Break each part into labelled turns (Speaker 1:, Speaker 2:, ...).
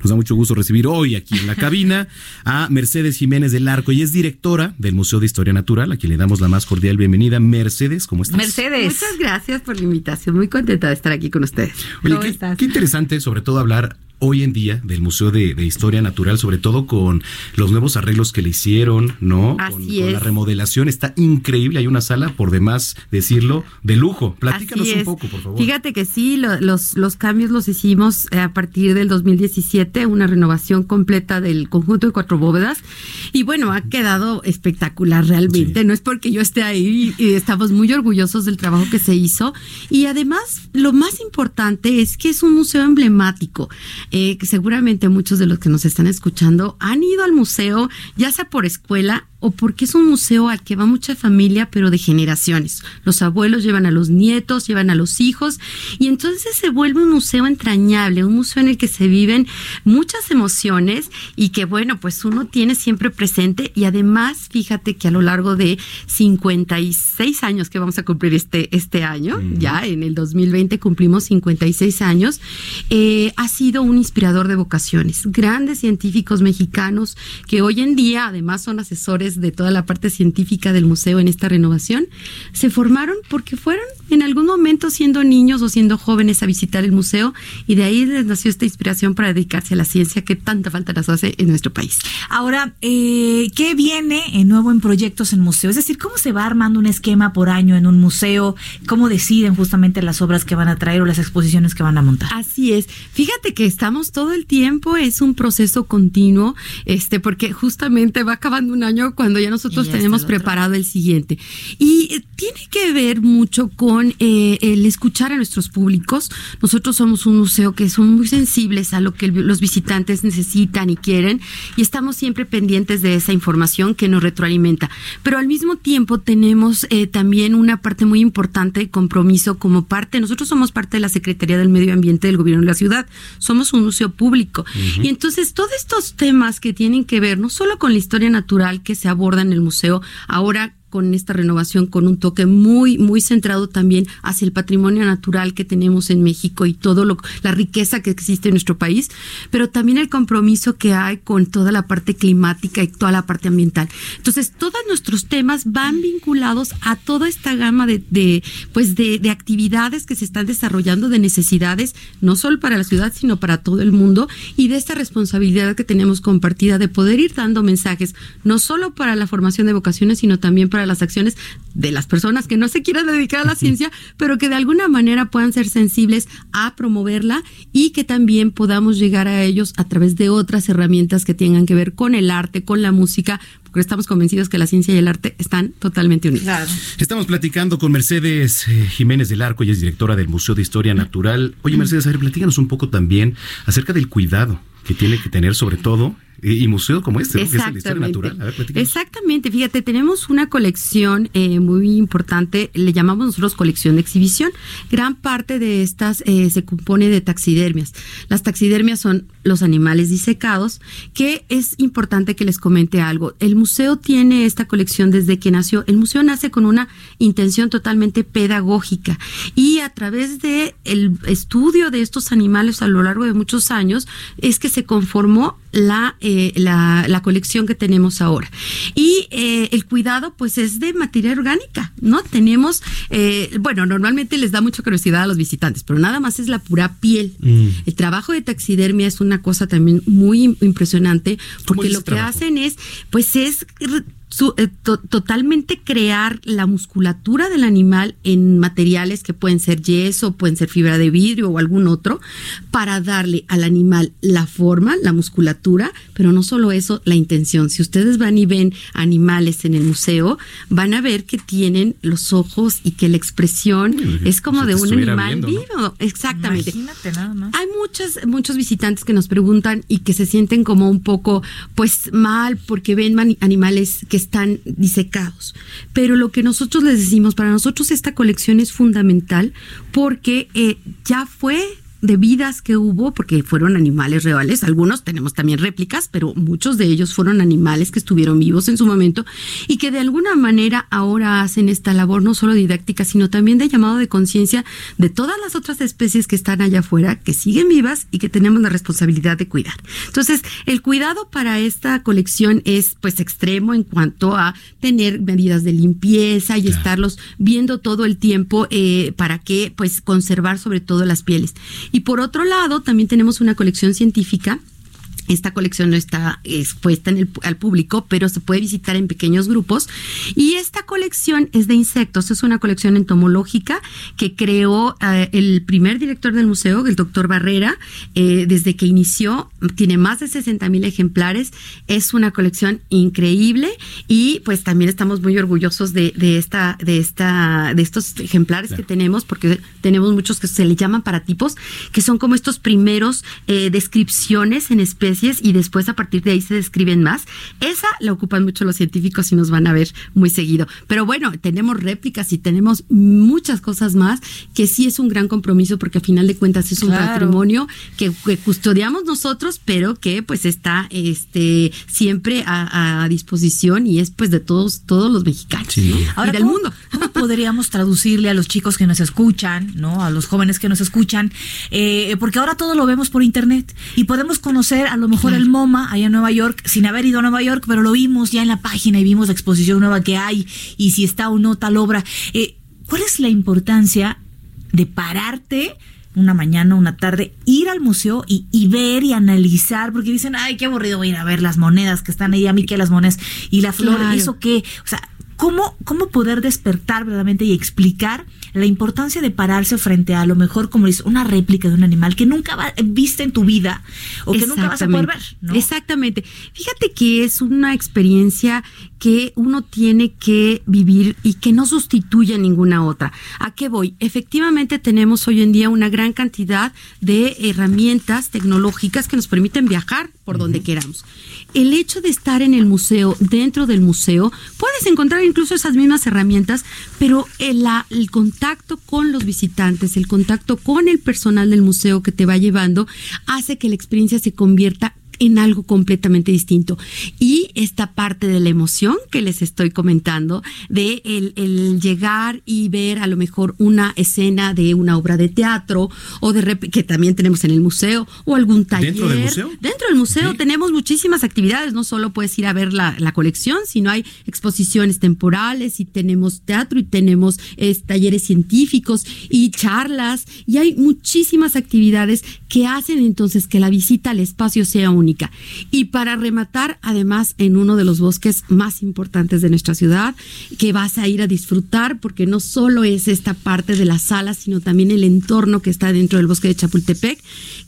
Speaker 1: Nos da mucho gusto recibir hoy aquí en la cabina a Mercedes Jiménez del Arco. y es directora del Museo de Historia Natural, a quien le damos la más cordial bienvenida. Mercedes, ¿cómo estás?
Speaker 2: Mercedes. Muchas gracias por la invitación. Muy contenta de estar aquí con ustedes.
Speaker 1: Oye, qué, qué interesante, sobre todo, hablar hoy en día del Museo de, Historia Natural, sobre todo con los nuevos arreglos que le hicieron, ¿no?
Speaker 2: Así
Speaker 1: con, la remodelación, está increíble. Hay una sala, por demás decirlo, de lujo. Platícanos un poco, por favor.
Speaker 2: Fíjate que sí, los, los cambios los hicimos eh, a partir del 2017, una renovación completa del conjunto de cuatro bóvedas. Y bueno, ha quedado espectacular realmente. No es porque yo esté ahí, y estamos muy orgullosos del trabajo que se hizo. Y además, lo más importante es que es un museo emblemático. Eh, seguramente muchos de los que nos están escuchando han ido al museo, ya sea por escuela o porque es un museo al que va mucha familia, pero de generaciones. Los abuelos llevan a los nietos, llevan a los hijos, y entonces se vuelve un museo entrañable, un museo en el que se viven muchas emociones y que, bueno, pues uno tiene siempre presente. Y además, fíjate que a lo largo de 56 años que vamos a cumplir este, este año, ya en el 2020 cumplimos 56 años, eh, ha sido un inspirador de vocaciones. Grandes científicos mexicanos que hoy en día, además, son asesores de toda la parte científica del museo en esta renovación, se formaron porque fueron en algún momento siendo niños o siendo jóvenes a visitar el museo y de ahí les nació esta inspiración para dedicarse a la ciencia que tanta falta nos hace en nuestro país.
Speaker 3: Ahora, eh, ¿qué viene en nuevo en proyectos en museo? Es decir, ¿cómo se va armando un esquema por año en un museo? ¿Cómo deciden justamente las obras que van a traer o las exposiciones que van a montar?
Speaker 2: Así es. Fíjate que estamos todo el tiempo, es un proceso continuo, este, porque justamente va acabando un año cuando ya nosotros tenemos preparado el siguiente. Y eh, tiene que ver mucho con eh, el escuchar a nuestros públicos. Nosotros somos un museo que son muy sensibles a lo que los visitantes necesitan y quieren y estamos siempre pendientes de esa información que nos retroalimenta. Pero al mismo tiempo tenemos eh, también una parte muy importante de compromiso como parte, nosotros somos parte de la Secretaría del Medio Ambiente del Gobierno de la Ciudad, somos un museo público. Y entonces todos estos temas que tienen que ver no solo con la historia natural que se aborda en el museo. Ahora con esta renovación con un toque muy muy centrado también hacia el patrimonio natural que tenemos en México y todo lo la riqueza que existe en nuestro país, pero también el compromiso que hay con toda la parte climática y toda la parte ambiental. Entonces, todos nuestros temas van vinculados a toda esta gama de, de pues de, de actividades que se están desarrollando de necesidades no solo para la ciudad, sino para todo el mundo y de esta responsabilidad que tenemos compartida de poder ir dando mensajes no solo para la formación de vocaciones, sino también para las acciones de las personas que no se quieran dedicar a la ciencia, pero que de alguna manera puedan ser sensibles a promoverla y que también podamos llegar a ellos a través de otras herramientas que tengan que ver con el arte, con la música, porque estamos convencidos que la ciencia y el arte están totalmente unidos.
Speaker 1: Estamos platicando con Mercedes eh, Jiménez del Arco, ella es directora del Museo de Historia Natural. Oye, Mercedes, a ver, platícanos un poco también acerca del cuidado que tiene que tener sobre todo y, museo como este, que es la historia natural.
Speaker 2: Exactamente, fíjate, tenemos una colección eh, muy importante, le llamamos nosotros colección de exhibición. Gran parte de estas eh, se compone de taxidermias. Las taxidermias son los animales disecados, que es importante que les comente algo. El museo tiene esta colección desde que nació. El museo nace con una intención totalmente pedagógica y a través de el estudio de estos animales a lo largo de muchos años es que se conformó la, eh, la, la, colección que tenemos ahora. Y eh, el cuidado, pues, es de materia orgánica, ¿no? Tenemos, eh, bueno, normalmente les da mucha curiosidad a los visitantes, pero nada más es la pura piel. Mm. El trabajo de taxidermia es una cosa también muy impresionante, porque lo que hacen es, pues, es eh, totalmente crear la musculatura del animal en materiales que pueden ser yeso, pueden ser fibra de vidrio o algún otro, para darle al animal la forma, la musculatura, pero no solo eso, la intención. Si ustedes van y ven animales en el museo, van a ver que tienen los ojos y que la expresión es como de un animal vivo. Exactamente.
Speaker 3: Imagínate nada más.
Speaker 2: Hay muchos, muchos visitantes que nos preguntan y que se sienten como un poco, pues mal, porque ven animales que están disecados. Pero lo que nosotros les decimos, para nosotros esta colección es fundamental porque eh, ya fue de vidas que hubo, porque fueron animales reales, algunos tenemos también réplicas, pero muchos de ellos fueron animales que estuvieron vivos en su momento y que de alguna manera ahora hacen esta labor no solo didáctica, sino también de llamado de conciencia de todas las otras especies que están allá afuera, que siguen vivas y que tenemos la responsabilidad de cuidar. Entonces, el cuidado para esta colección es pues extremo en cuanto a tener medidas de limpieza y estarlos viendo todo el tiempo eh, para que pues conservar sobre todo las pieles. Y por otro lado, también tenemos una colección científica esta colección no está expuesta en el, al público, pero se puede visitar en pequeños grupos. Y esta colección es de insectos, es una colección entomológica que creó eh, el primer director del museo, el doctor Barrera, eh, desde que inició, tiene más de 60 mil ejemplares, es una colección increíble y pues también estamos muy orgullosos de, de esta, de esta, de estos ejemplares que tenemos, porque tenemos muchos que se le llaman paratipos, que son como estos primeros eh, descripciones en especies y después a partir de ahí se describen más. Esa la ocupan mucho los científicos y nos van a ver muy seguido. Pero bueno, tenemos réplicas y tenemos muchas cosas más que sí es un gran compromiso porque a final de cuentas es un patrimonio que, custodiamos nosotros, pero que pues está este siempre a, disposición y es pues de todos todos los mexicanos y del mundo.
Speaker 3: ¿Cómo podríamos traducirle a los chicos que nos escuchan, no, a los jóvenes que nos escuchan, eh, porque ahora todo lo vemos por internet y podemos conocer a lo mejor el MoMA allá en Nueva York, sin haber ido a Nueva York, pero lo vimos ya en la página y vimos la exposición nueva que hay y si está o no tal obra. Eh, ¿Cuál es la importancia de pararte? una mañana, una tarde, ir al museo y, ver y analizar, porque dicen, ay, qué aburrido ir a ver las monedas que están ahí, a mí que las monedas y la flor, ¿eso qué? O sea, ¿cómo, cómo poder despertar verdaderamente y explicar la importancia de pararse frente a, lo mejor, como dice, una réplica de un animal que nunca va, viste en tu vida o que nunca vas a poder ver.
Speaker 2: Exactamente. Fíjate que es una experiencia que uno tiene que vivir y que no sustituye a ninguna otra. ¿A qué voy? Efectivamente tenemos hoy en día una gran cantidad de herramientas tecnológicas que nos permiten viajar por donde queramos el hecho de estar en el museo, dentro del museo, puedes encontrar incluso esas mismas herramientas, pero el, contacto con los visitantes, el contacto con el personal del museo que te va llevando, hace que la experiencia se convierta en algo completamente distinto. Y esta parte de la emoción que les estoy comentando, de el, llegar y ver a lo mejor una escena de una obra de teatro o de que también tenemos en el museo o algún taller.
Speaker 1: ¿Dentro del museo?
Speaker 2: Dentro del museo tenemos muchísimas actividades, no solo puedes ir a ver la, colección, sino hay exposiciones temporales y tenemos teatro y tenemos talleres científicos y charlas y hay muchísimas actividades que hacen entonces que la visita al espacio sea única y para rematar, además, en uno de los bosques más importantes de nuestra ciudad, que vas a ir a disfrutar, porque no solo es esta parte de la sala, sino también el entorno que está dentro del bosque de Chapultepec,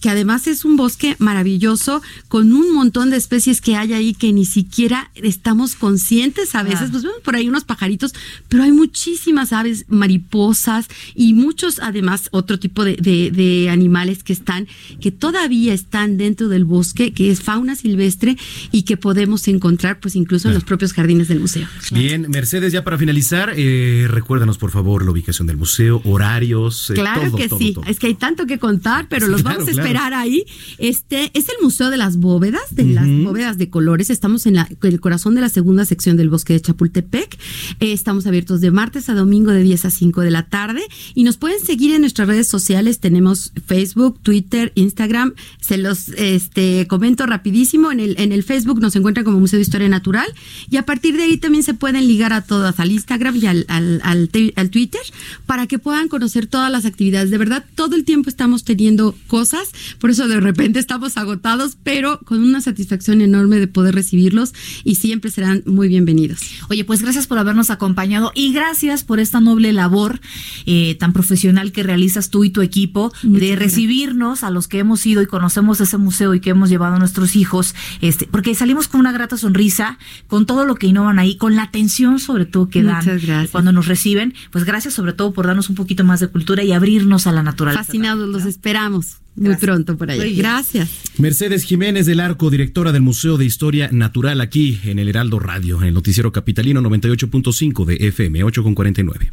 Speaker 2: que además es un bosque maravilloso, con un montón de especies que hay ahí que ni siquiera estamos conscientes a veces. Pues vemos por ahí unos pajaritos, pero hay muchísimas aves, mariposas y muchos, además, otro tipo de, de animales que están, que todavía están dentro del bosque, que es fauna silvestre y que podemos encontrar pues incluso en los propios jardines del museo.
Speaker 1: Bien, Mercedes, ya para finalizar, eh, recuérdanos por favor la ubicación del museo, horarios.
Speaker 2: Eh, claro que sí, es que hay tanto que contar, pero los vamos a esperar ahí. Este es el Museo de las Bóvedas, de las bóvedas de colores. Estamos en, la, el corazón de la segunda sección del bosque de Chapultepec. Eh, estamos abiertos de martes a domingo de 10 a 5 de la tarde y nos pueden seguir en nuestras redes sociales. Tenemos Facebook, Twitter, Instagram. Se los este, comento rapidísimo. En el, en el Facebook nos encuentran como Museo de Historia Natural y a partir de ahí también se pueden ligar a todas, al Instagram y al, al, al, Twitter, para que puedan conocer todas las actividades. De verdad, todo el tiempo estamos teniendo cosas, por eso de repente estamos agotados, pero con una satisfacción enorme de poder recibirlos y siempre serán muy bienvenidos.
Speaker 3: Oye, pues gracias por habernos acompañado y gracias por esta noble labor eh, tan profesional que realizas tú y tu equipo de recibirnos a los que hemos ido y conocemos ese museo y que hemos llevado nuestros hijos, este, porque salimos con una grata sonrisa, con todo lo que innovan ahí, con la atención sobre todo que dan cuando nos reciben. Pues gracias sobre todo por darnos un poquito más de cultura y abrirnos a la naturaleza.
Speaker 2: Fascinados, los esperamos. Muy pronto por ahí. Gracias.
Speaker 1: Mercedes Jiménez del Arco, directora del Museo de Historia Natural aquí en el Heraldo Radio, en el noticiero capitalino 98.5 de FM 8 con 49.